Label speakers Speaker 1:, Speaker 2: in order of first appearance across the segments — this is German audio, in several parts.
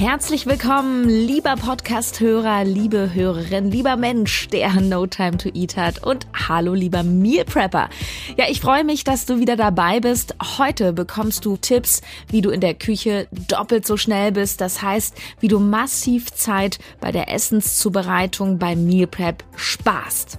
Speaker 1: Herzlich willkommen, lieber Podcast-Hörer, liebe Hörerin, lieber Mensch, der No Time to Eat hat und hallo, lieber Meal Prepper. Ja, ich freue mich, dass du wieder dabei bist. Heute bekommst du Tipps, wie du in der Küche doppelt so schnell bist. Das heißt, wie du massiv Zeit bei der Essenszubereitung beim Meal Prep sparst.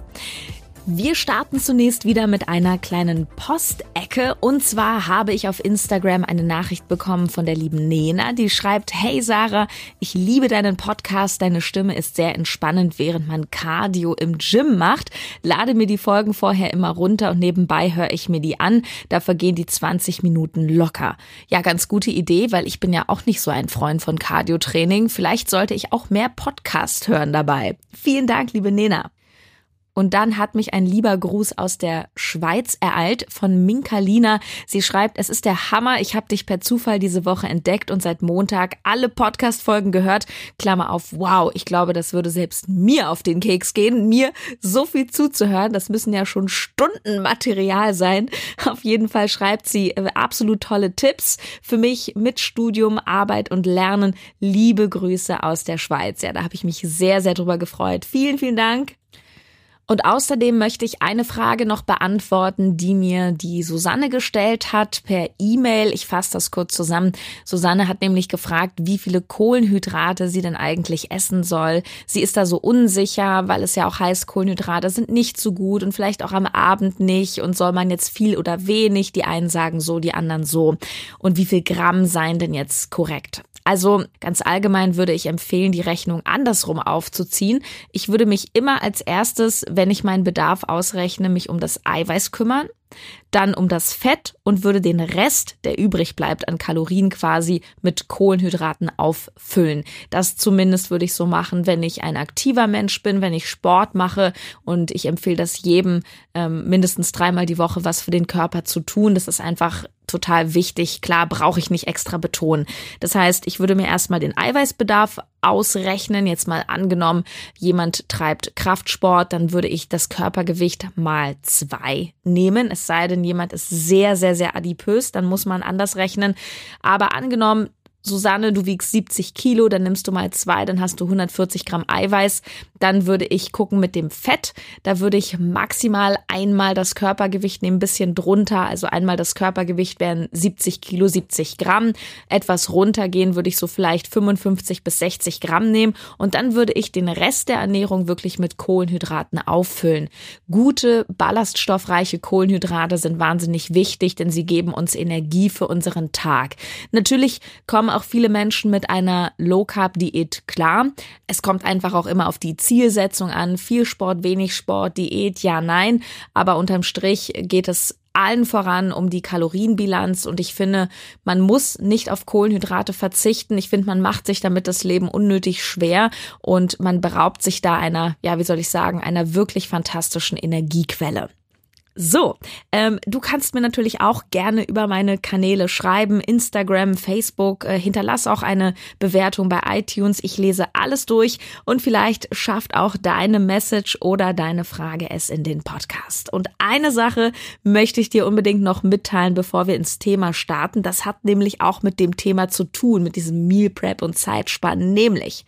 Speaker 1: Wir starten zunächst wieder mit einer kleinen Postecke. Und zwar habe ich auf Instagram eine Nachricht bekommen von der lieben Nena, die schreibt, Hey Sarah, ich liebe deinen Podcast. Deine Stimme ist sehr entspannend, während man Cardio im Gym macht. Lade mir die Folgen vorher immer runter und nebenbei höre ich mir die an. Da vergehen die 20 Minuten locker. Ja, ganz gute Idee, weil ich bin ja auch nicht so ein Freund von Cardio-Training. Vielleicht sollte ich auch mehr Podcast hören dabei. Vielen Dank, liebe Nena. Und dann hat mich ein lieber Gruß aus der Schweiz ereilt von Minkalina. Sie schreibt, es ist der Hammer. Ich habe dich per Zufall diese Woche entdeckt und seit Montag alle Podcast-Folgen gehört. Klammer auf, wow, ich glaube, das würde selbst mir auf den Keks gehen, mir so viel zuzuhören. Das müssen ja schon Stunden Material sein. Auf jeden Fall schreibt sie äh, absolut tolle Tipps für mich mit Studium, Arbeit und Lernen. Liebe Grüße aus der Schweiz. Ja, da habe ich mich sehr, sehr drüber gefreut. Vielen, vielen Dank. Und außerdem möchte ich eine Frage noch beantworten, die mir die Susanne gestellt hat per E-Mail. Ich fasse das kurz zusammen. Susanne hat nämlich gefragt, wie viele Kohlenhydrate sie denn eigentlich essen soll. Sie ist da so unsicher, weil es ja auch heißt, Kohlenhydrate sind nicht so gut und vielleicht auch am Abend nicht. Und soll man jetzt viel oder wenig? Die einen sagen so, die anderen so. Und wie viel Gramm seien denn jetzt korrekt? Also ganz allgemein würde ich empfehlen, die Rechnung andersrum aufzuziehen. Ich würde mich immer als erstes, wenn ich meinen Bedarf ausrechne, mich um das Eiweiß kümmern dann um das Fett und würde den Rest, der übrig bleibt an Kalorien quasi, mit Kohlenhydraten auffüllen. Das zumindest würde ich so machen, wenn ich ein aktiver Mensch bin, wenn ich Sport mache und ich empfehle das jedem ähm, mindestens dreimal die Woche was für den Körper zu tun. Das ist einfach total wichtig. Klar, brauche ich nicht extra betonen. Das heißt, ich würde mir erstmal den Eiweißbedarf ausrechnen. Jetzt mal angenommen, jemand treibt Kraftsport, dann würde ich das Körpergewicht mal zwei nehmen. Es sei denn, jemand ist sehr, sehr, sehr adipös, dann muss man anders rechnen. Aber angenommen, Susanne, du wiegst 70 Kilo, dann nimmst du mal zwei, dann hast du 140 Gramm Eiweiß. Dann würde ich gucken mit dem Fett. Da würde ich maximal einmal das Körpergewicht nehmen, ein bisschen drunter. Also einmal das Körpergewicht wären 70 Kilo, 70 Gramm. Etwas runtergehen würde ich so vielleicht 55 bis 60 Gramm nehmen. Und dann würde ich den Rest der Ernährung wirklich mit Kohlenhydraten auffüllen. Gute, ballaststoffreiche Kohlenhydrate sind wahnsinnig wichtig, denn sie geben uns Energie für unseren Tag. Natürlich kommen auch viele Menschen mit einer Low-Carb-Diät klar. Es kommt einfach auch immer auf die Zielsetzung an. Viel Sport, wenig Sport, Diät, ja, nein. Aber unterm Strich geht es allen voran um die Kalorienbilanz und ich finde, man muss nicht auf Kohlenhydrate verzichten. Ich finde, man macht sich damit das Leben unnötig schwer und man beraubt sich da einer, ja, wie soll ich sagen, einer wirklich fantastischen Energiequelle. So, ähm, du kannst mir natürlich auch gerne über meine Kanäle schreiben, Instagram, Facebook, äh, hinterlass auch eine Bewertung bei iTunes. Ich lese alles durch und vielleicht schafft auch deine Message oder deine Frage es in den Podcast. Und eine Sache möchte ich dir unbedingt noch mitteilen, bevor wir ins Thema starten. Das hat nämlich auch mit dem Thema zu tun, mit diesem Meal Prep und Zeitspannen, nämlich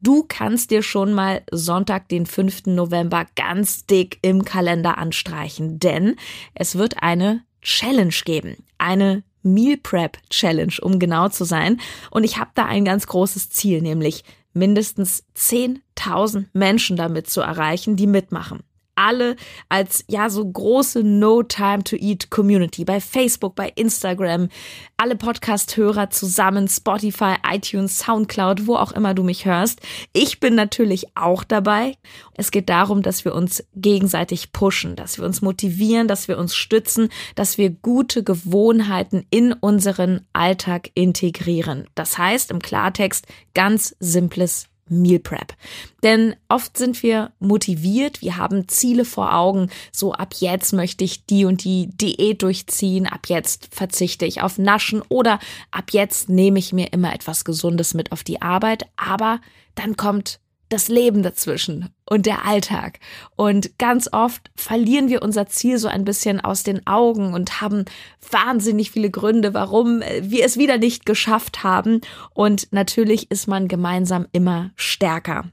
Speaker 1: Du kannst dir schon mal Sonntag, den 5. November ganz dick im Kalender anstreichen, denn es wird eine Challenge geben. Eine Meal Prep Challenge, um genau zu sein. Und ich habe da ein ganz großes Ziel, nämlich mindestens 10.000 Menschen damit zu erreichen, die mitmachen alle als ja so große No Time to Eat Community bei Facebook, bei Instagram, alle Podcast-Hörer zusammen, Spotify, iTunes, Soundcloud, wo auch immer du mich hörst. Ich bin natürlich auch dabei. Es geht darum, dass wir uns gegenseitig pushen, dass wir uns motivieren, dass wir uns stützen, dass wir gute Gewohnheiten in unseren Alltag integrieren. Das heißt im Klartext ganz simples Meal Prep. Denn oft sind wir motiviert, wir haben Ziele vor Augen, so ab jetzt möchte ich die und die Diät durchziehen, ab jetzt verzichte ich auf Naschen oder ab jetzt nehme ich mir immer etwas Gesundes mit auf die Arbeit, aber dann kommt das Leben dazwischen und der Alltag. Und ganz oft verlieren wir unser Ziel so ein bisschen aus den Augen und haben wahnsinnig viele Gründe, warum wir es wieder nicht geschafft haben. Und natürlich ist man gemeinsam immer stärker.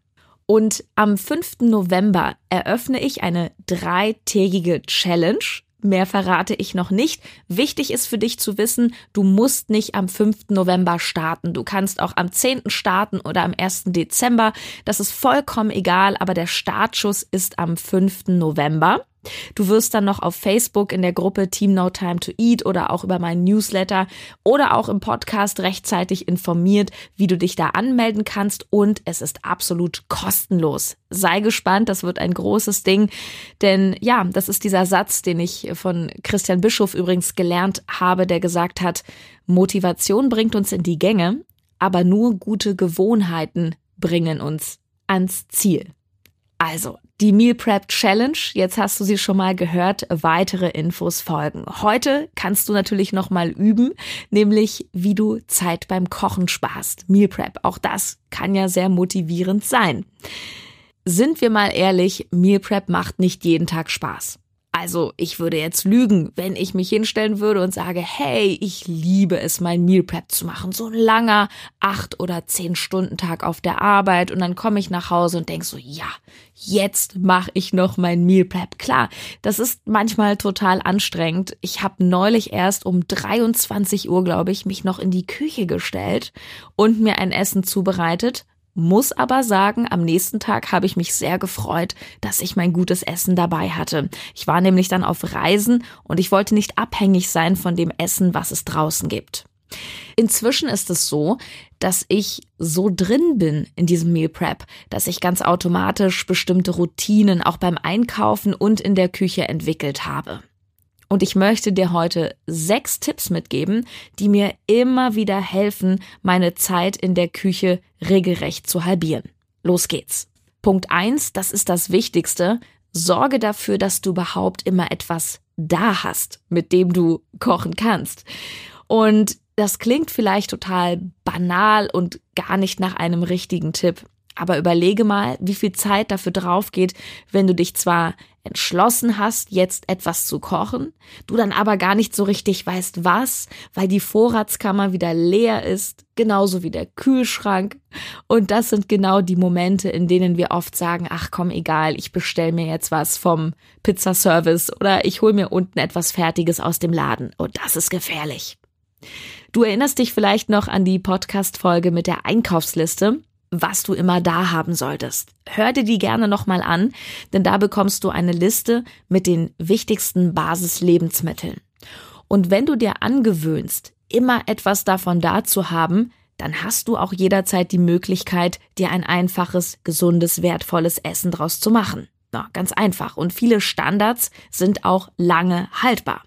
Speaker 1: Und am 5. November eröffne ich eine dreitägige Challenge Mehr verrate ich noch nicht. Wichtig ist für dich zu wissen, du musst nicht am 5. November starten. Du kannst auch am 10. starten oder am 1. Dezember. Das ist vollkommen egal, aber der Startschuss ist am 5. November. Du wirst dann noch auf Facebook in der Gruppe Team No Time to Eat oder auch über meinen Newsletter oder auch im Podcast rechtzeitig informiert, wie du dich da anmelden kannst und es ist absolut kostenlos. Sei gespannt, das wird ein großes Ding, denn ja, das ist dieser Satz, den ich von Christian Bischof übrigens gelernt habe, der gesagt hat, Motivation bringt uns in die Gänge, aber nur gute Gewohnheiten bringen uns ans Ziel. Also, die Meal Prep Challenge, jetzt hast du sie schon mal gehört, weitere Infos folgen. Heute kannst du natürlich noch mal üben, nämlich wie du Zeit beim Kochen sparst. Meal Prep, auch das kann ja sehr motivierend sein. Sind wir mal ehrlich, Meal Prep macht nicht jeden Tag Spaß. Also ich würde jetzt lügen, wenn ich mich hinstellen würde und sage, hey, ich liebe es, mein Meal Prep zu machen. So ein langer acht oder zehn Stunden Tag auf der Arbeit und dann komme ich nach Hause und denke so, ja, jetzt mache ich noch mein Meal Prep. Klar, das ist manchmal total anstrengend. Ich habe neulich erst um 23 Uhr, glaube ich, mich noch in die Küche gestellt und mir ein Essen zubereitet muss aber sagen, am nächsten Tag habe ich mich sehr gefreut, dass ich mein gutes Essen dabei hatte. Ich war nämlich dann auf Reisen und ich wollte nicht abhängig sein von dem Essen, was es draußen gibt. Inzwischen ist es so, dass ich so drin bin in diesem Meal Prep, dass ich ganz automatisch bestimmte Routinen auch beim Einkaufen und in der Küche entwickelt habe. Und ich möchte dir heute sechs Tipps mitgeben, die mir immer wieder helfen, meine Zeit in der Küche regelrecht zu halbieren. Los geht's. Punkt eins, das ist das Wichtigste. Sorge dafür, dass du überhaupt immer etwas da hast, mit dem du kochen kannst. Und das klingt vielleicht total banal und gar nicht nach einem richtigen Tipp. Aber überlege mal, wie viel Zeit dafür drauf geht, wenn du dich zwar entschlossen hast, jetzt etwas zu kochen, du dann aber gar nicht so richtig weißt, was, weil die Vorratskammer wieder leer ist, genauso wie der Kühlschrank. Und das sind genau die Momente, in denen wir oft sagen, ach komm, egal, ich bestell mir jetzt was vom Pizzaservice oder ich hol mir unten etwas Fertiges aus dem Laden. Und das ist gefährlich. Du erinnerst dich vielleicht noch an die Podcast-Folge mit der Einkaufsliste was du immer da haben solltest. Hör dir die gerne nochmal an, denn da bekommst du eine Liste mit den wichtigsten Basislebensmitteln. Und wenn du dir angewöhnst, immer etwas davon da zu haben, dann hast du auch jederzeit die Möglichkeit, dir ein einfaches, gesundes, wertvolles Essen draus zu machen. Na, ganz einfach. Und viele Standards sind auch lange haltbar.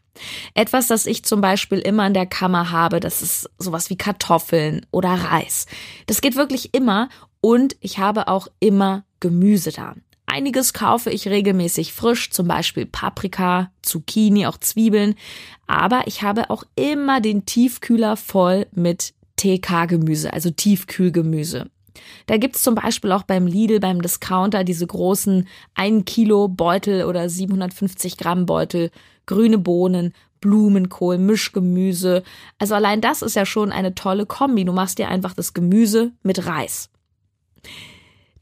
Speaker 1: Etwas, das ich zum Beispiel immer in der Kammer habe, das ist sowas wie Kartoffeln oder Reis. Das geht wirklich immer und ich habe auch immer Gemüse da. Einiges kaufe ich regelmäßig frisch, zum Beispiel Paprika, Zucchini, auch Zwiebeln. Aber ich habe auch immer den Tiefkühler voll mit TK-Gemüse, also Tiefkühlgemüse. Da gibt's zum Beispiel auch beim Lidl, beim Discounter diese großen 1 Kilo Beutel oder 750 Gramm Beutel grüne Bohnen, Blumenkohl, Mischgemüse. Also allein das ist ja schon eine tolle Kombi. Du machst dir einfach das Gemüse mit Reis.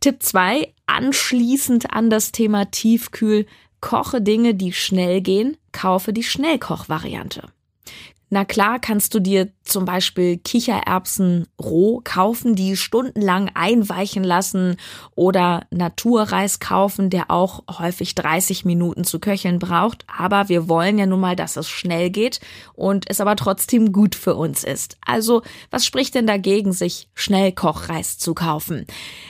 Speaker 1: Tipp zwei: anschließend an das Thema Tiefkühl, koche Dinge, die schnell gehen, kaufe die Schnellkochvariante. Na klar kannst du dir zum Beispiel Kichererbsen roh kaufen, die stundenlang einweichen lassen oder Naturreis kaufen, der auch häufig 30 Minuten zu köcheln braucht. Aber wir wollen ja nun mal, dass es schnell geht und es aber trotzdem gut für uns ist. Also was spricht denn dagegen, sich Schnellkochreis zu kaufen?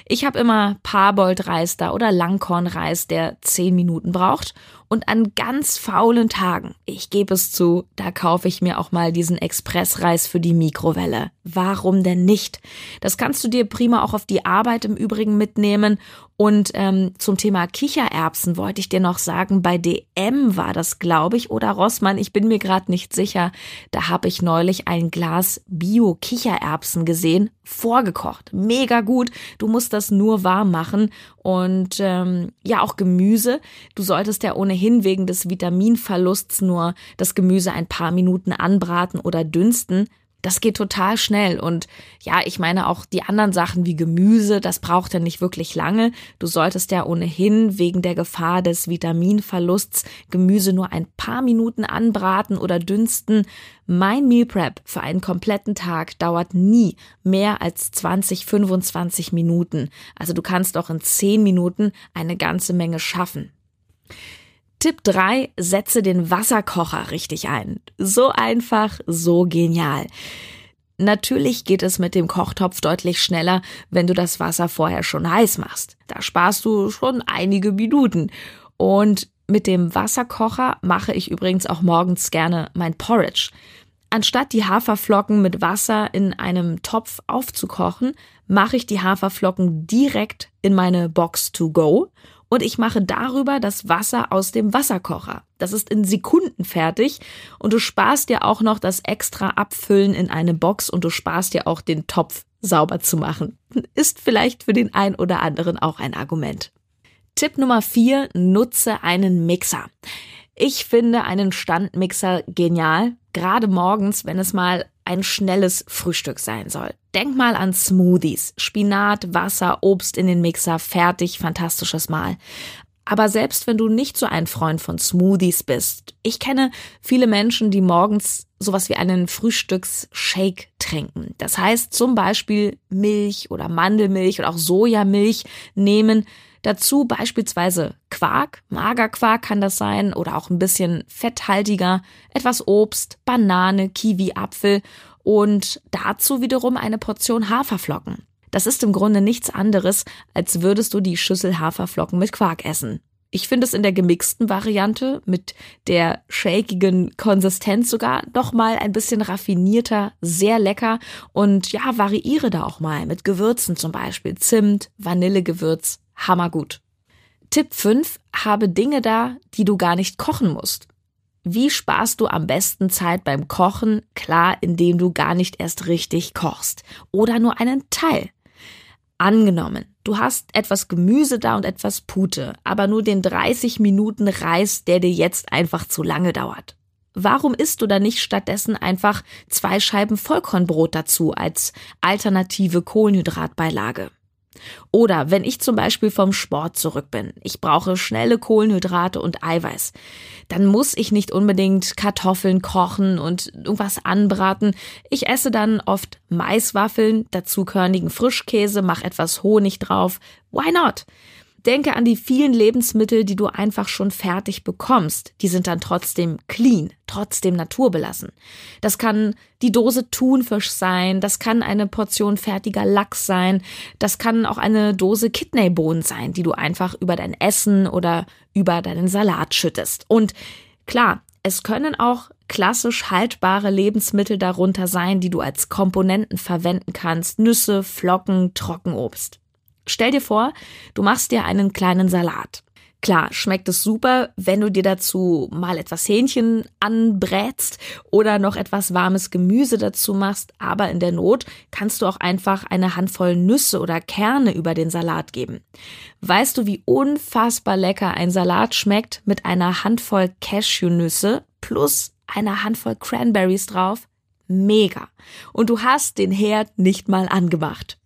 Speaker 1: Ich habe immer Parboiled-Reis da oder Langkornreis, der 10 Minuten braucht Und an ganz faulen Tagen, ich gebe es zu, da kaufe ich mir auch mal diesen Expressreis für die Mikrowelle. Warum denn nicht? Das kannst du dir prima auch auf die Arbeit im Übrigen mitnehmen und ähm, zum Thema Kichererbsen wollte ich dir noch sagen, bei DM war das, glaube ich, oder Rossmann, ich bin mir gerade nicht sicher. Da habe ich neulich ein Glas Bio-Kichererbsen gesehen, vorgekocht. Mega gut. Du musst das nur warm machen. Und ähm, ja, auch Gemüse. Du solltest ja ohnehin wegen des Vitaminverlusts nur das Gemüse ein paar Minuten anbraten oder dünsten. Das geht total schnell. Und ja, ich meine auch die anderen Sachen wie Gemüse, das braucht ja nicht wirklich lange. Du solltest ja ohnehin wegen der Gefahr des Vitaminverlusts Gemüse nur ein paar Minuten anbraten oder dünsten. Mein Meal Prep für einen kompletten Tag dauert nie mehr als 20, 25 Minuten. Also du kannst auch in 10 Minuten eine ganze Menge schaffen. Tipp 3, setze den Wasserkocher richtig ein. So einfach, so genial. Natürlich geht es mit dem Kochtopf deutlich schneller, wenn du das Wasser vorher schon heiß machst. Da sparst du schon einige Minuten. Und mit dem Wasserkocher mache ich übrigens auch morgens gerne mein Porridge. Anstatt die Haferflocken mit Wasser in einem Topf aufzukochen, mache ich die Haferflocken direkt in meine Box to go und ich mache darüber das Wasser aus dem Wasserkocher. Das ist in Sekunden fertig und du sparst dir auch noch das extra Abfüllen in eine Box und du sparst dir auch den Topf sauber zu machen. Ist vielleicht für den ein oder anderen auch ein Argument. Tipp Nummer vier: Nutze einen Mixer. Ich finde einen Standmixer genial, gerade morgens, wenn es mal ein schnelles Frühstück sein soll. Denk mal an Smoothies. Spinat, Wasser, Obst in den Mixer, fertig, fantastisches Mahl. Aber selbst wenn du nicht so ein Freund von Smoothies bist, ich kenne viele Menschen, die morgens sowas wie einen Frühstücksshake trinken. Das heißt zum Beispiel Milch oder Mandelmilch oder auch Sojamilch nehmen, Dazu beispielsweise Quark, Magerquark kann das sein oder auch ein bisschen fetthaltiger, etwas Obst, Banane, Kiwi, Apfel und dazu wiederum eine Portion Haferflocken. Das ist im Grunde nichts anderes, als würdest du die Schüssel Haferflocken mit Quark essen. Ich finde es in der gemixten Variante mit der shakigen Konsistenz sogar noch mal ein bisschen raffinierter, sehr lecker und ja, variiere da auch mal mit Gewürzen zum Beispiel Zimt, Vanillegewürz, hammergut. Tipp 5, habe Dinge da, die du gar nicht kochen musst. Wie sparst du am besten Zeit beim Kochen? Klar, indem du gar nicht erst richtig kochst oder nur einen Teil. Angenommen, du hast etwas Gemüse da und etwas Pute, aber nur den 30 Minuten Reis, der dir jetzt einfach zu lange dauert. Warum isst du da nicht stattdessen einfach zwei Scheiben Vollkornbrot dazu als alternative Kohlenhydratbeilage? Oder wenn ich zum Beispiel vom Sport zurück bin, ich brauche schnelle Kohlenhydrate und Eiweiß, dann muss ich nicht unbedingt Kartoffeln kochen und irgendwas anbraten. Ich esse dann oft Maiswaffeln, dazu körnigen Frischkäse, mach etwas Honig drauf. Why not? Denke an die vielen Lebensmittel, die du einfach schon fertig bekommst. Die sind dann trotzdem clean, trotzdem naturbelassen. Das kann die Dose Thunfisch sein, das kann eine Portion fertiger Lachs sein, das kann auch eine Dose Kidneybohnen sein, die du einfach über dein Essen oder über deinen Salat schüttest. Und klar, es können auch klassisch haltbare Lebensmittel darunter sein, die du als Komponenten verwenden kannst. Nüsse, Flocken, Trockenobst. Stell dir vor, du machst dir einen kleinen Salat. Klar, schmeckt es super, wenn du dir dazu mal etwas Hähnchen anbrätst oder noch etwas warmes Gemüse dazu machst, aber in der Not kannst du auch einfach eine Handvoll Nüsse oder Kerne über den Salat geben. Weißt du, wie unfassbar lecker ein Salat schmeckt mit einer Handvoll Cashewnüsse plus einer Handvoll Cranberries drauf? Mega. Und du hast den Herd nicht mal angemacht.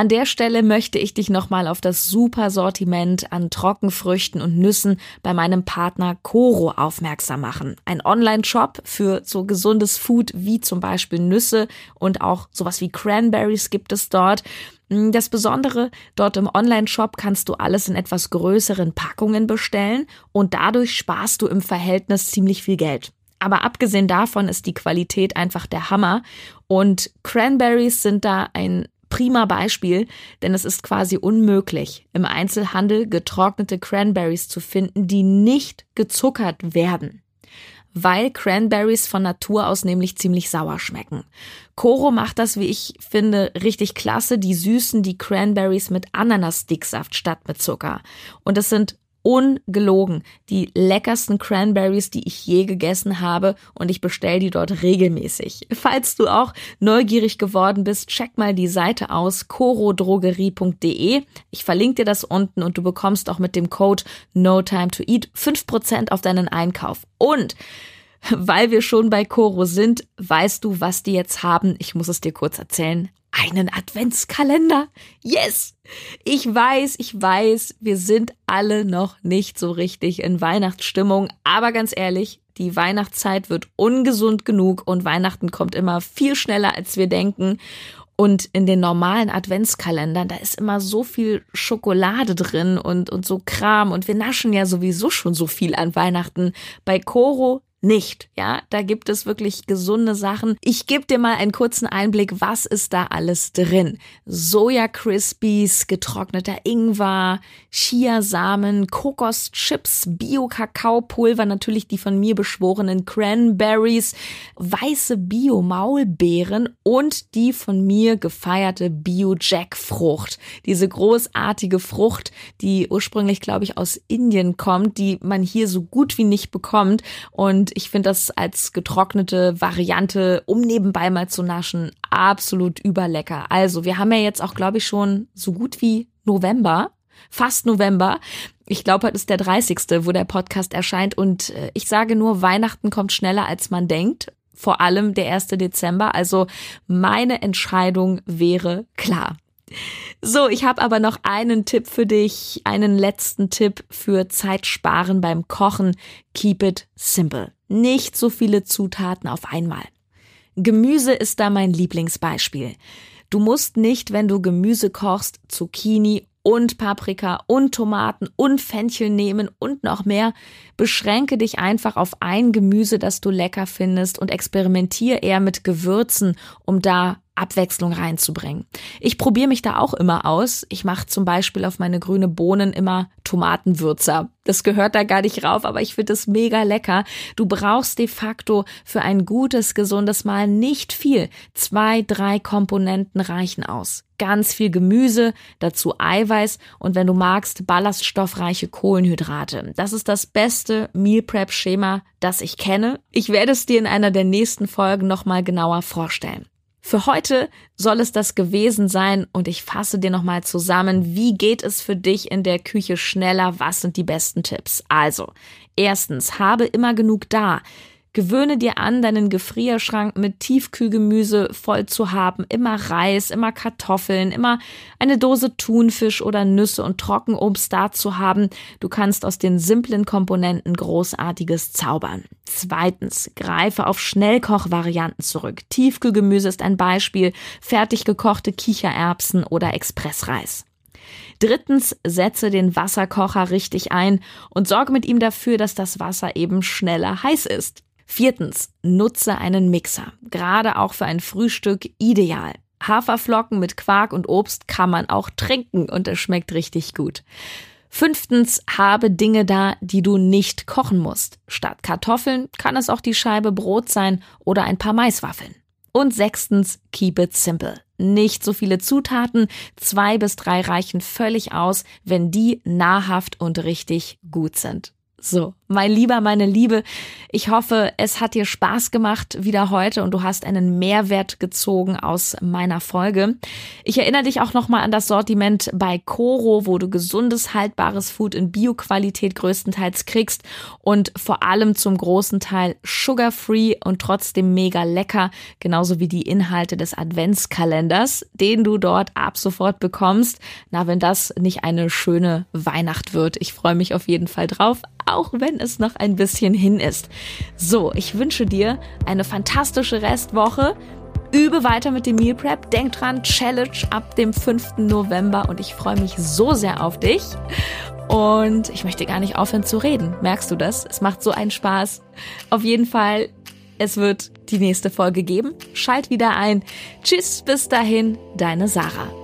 Speaker 1: An der Stelle möchte ich dich nochmal auf das super Sortiment an Trockenfrüchten und Nüssen bei meinem Partner Coro aufmerksam machen. Ein Online-Shop für so gesundes Food wie zum Beispiel Nüsse und auch sowas wie Cranberries gibt es dort. Das Besondere, dort im Online-Shop kannst du alles in etwas größeren Packungen bestellen und dadurch sparst du im Verhältnis ziemlich viel Geld. Aber abgesehen davon ist die Qualität einfach der Hammer und Cranberries sind da ein prima Beispiel, denn es ist quasi unmöglich, im Einzelhandel getrocknete Cranberries zu finden, die nicht gezuckert werden weil Cranberries von Natur aus nämlich ziemlich sauer schmecken. Koro macht das, wie ich finde, richtig klasse. Die süßen die Cranberries mit Ananas-Dicksaft statt mit Zucker. Und es sind ungelogen die leckersten Cranberries, die ich je gegessen habe und ich bestelle die dort regelmäßig. Falls du auch neugierig geworden bist, check mal die Seite aus corodrogerie.de. Ich verlinke dir das unten und du bekommst auch mit dem Code No Time to Eat 5% auf deinen Einkauf. Und weil wir schon bei Coro sind, weißt du, was die jetzt haben? Ich muss es dir kurz erzählen einen Adventskalender. Yes! Ich weiß, ich weiß, wir sind alle noch nicht so richtig in Weihnachtsstimmung, aber ganz ehrlich, die Weihnachtszeit wird ungesund genug und Weihnachten kommt immer viel schneller, als wir denken. Und in den normalen Adventskalendern, da ist immer so viel Schokolade drin und, und so Kram. Und wir naschen ja sowieso schon so viel an Weihnachten. Bei Coro nicht. Ja, da gibt es wirklich gesunde Sachen. Ich gebe dir mal einen kurzen Einblick, was ist da alles drin? Soja Crispies, getrockneter Ingwer, Chiasamen, Kokoschips, Bio-Kakaopulver, natürlich die von mir beschworenen Cranberries, weiße Bio-Maulbeeren und die von mir gefeierte Bio-Jackfrucht. Diese großartige Frucht, die ursprünglich, glaube ich, aus Indien kommt, die man hier so gut wie nicht bekommt und ich finde das als getrocknete Variante, um nebenbei mal zu naschen, absolut überlecker. Also, wir haben ja jetzt auch, glaube ich, schon so gut wie November, fast November. Ich glaube, heute ist der 30., wo der Podcast erscheint und äh, ich sage nur, Weihnachten kommt schneller, als man denkt. Vor allem der 1. Dezember. Also meine Entscheidung wäre klar. So, ich habe aber noch einen Tipp für dich, einen letzten Tipp für Zeitsparen beim Kochen. Keep it simple. Nicht so viele Zutaten auf einmal. Gemüse ist da mein Lieblingsbeispiel. Du musst nicht, wenn du Gemüse kochst, Zucchini und Paprika und Tomaten und Fenchel nehmen und noch mehr. Beschränke dich einfach auf ein Gemüse, das du lecker findest und experimentiere eher mit Gewürzen, um da Abwechslung reinzubringen. Ich probiere mich da auch immer aus. Ich mache zum Beispiel auf meine grüne Bohnen immer Tomatenwürzer. Das gehört da gar nicht rauf, aber ich finde es mega lecker. Du brauchst de facto für ein gutes, gesundes Mahl nicht viel. Zwei, drei Komponenten reichen aus. Ganz viel Gemüse, dazu Eiweiß und wenn du magst, ballaststoffreiche Kohlenhydrate. Das ist das beste Meal Prep Schema, das ich kenne. Ich werde es dir in einer der nächsten Folgen nochmal genauer vorstellen. Für heute soll es das gewesen sein und ich fasse dir nochmal zusammen, wie geht es für dich in der Küche schneller, was sind die besten Tipps. Also, erstens, habe immer genug da. Gewöhne dir an, deinen Gefrierschrank mit Tiefkühlgemüse voll zu haben. Immer Reis, immer Kartoffeln, immer eine Dose Thunfisch oder Nüsse und Trockenobst da zu haben. Du kannst aus den simplen Komponenten Großartiges zaubern. Zweitens, greife auf Schnellkochvarianten zurück. Tiefkühlgemüse ist ein Beispiel, fertig gekochte Kichererbsen oder Expressreis. Drittens, setze den Wasserkocher richtig ein und sorge mit ihm dafür, dass das Wasser eben schneller heiß ist. Viertens, nutze einen Mixer. Gerade auch für ein Frühstück ideal. Haferflocken mit Quark und Obst kann man auch trinken und es schmeckt richtig gut. Fünftens, habe Dinge da, die du nicht kochen musst. Statt Kartoffeln kann es auch die Scheibe Brot sein oder ein paar Maiswaffeln. Und sechstens, keep it simple. Nicht so viele Zutaten, zwei bis drei reichen völlig aus, wenn die nahrhaft und richtig gut sind. So, mein Lieber, meine Liebe, ich hoffe, es hat dir Spaß gemacht wieder heute und du hast einen Mehrwert gezogen aus meiner Folge. Ich erinnere dich auch nochmal an das Sortiment bei Coro, wo du gesundes, haltbares Food in Bioqualität größtenteils kriegst und vor allem zum großen Teil sugar-free und trotzdem mega lecker, genauso wie die Inhalte des Adventskalenders, den du dort ab sofort bekommst. Na, wenn das nicht eine schöne Weihnacht wird. Ich freue mich auf jeden Fall drauf, auch es noch ein bisschen hin ist. So, ich wünsche dir eine fantastische Restwoche. Übe weiter mit dem Meal Prep. Denk dran, Challenge ab dem 5. November und ich freue mich so sehr auf dich. Und ich möchte gar nicht aufhören zu reden. Merkst du das? Es macht so einen Spaß. Auf jeden Fall es wird die nächste Folge geben. Schalt wieder ein. Tschüss, bis dahin, deine Sarah.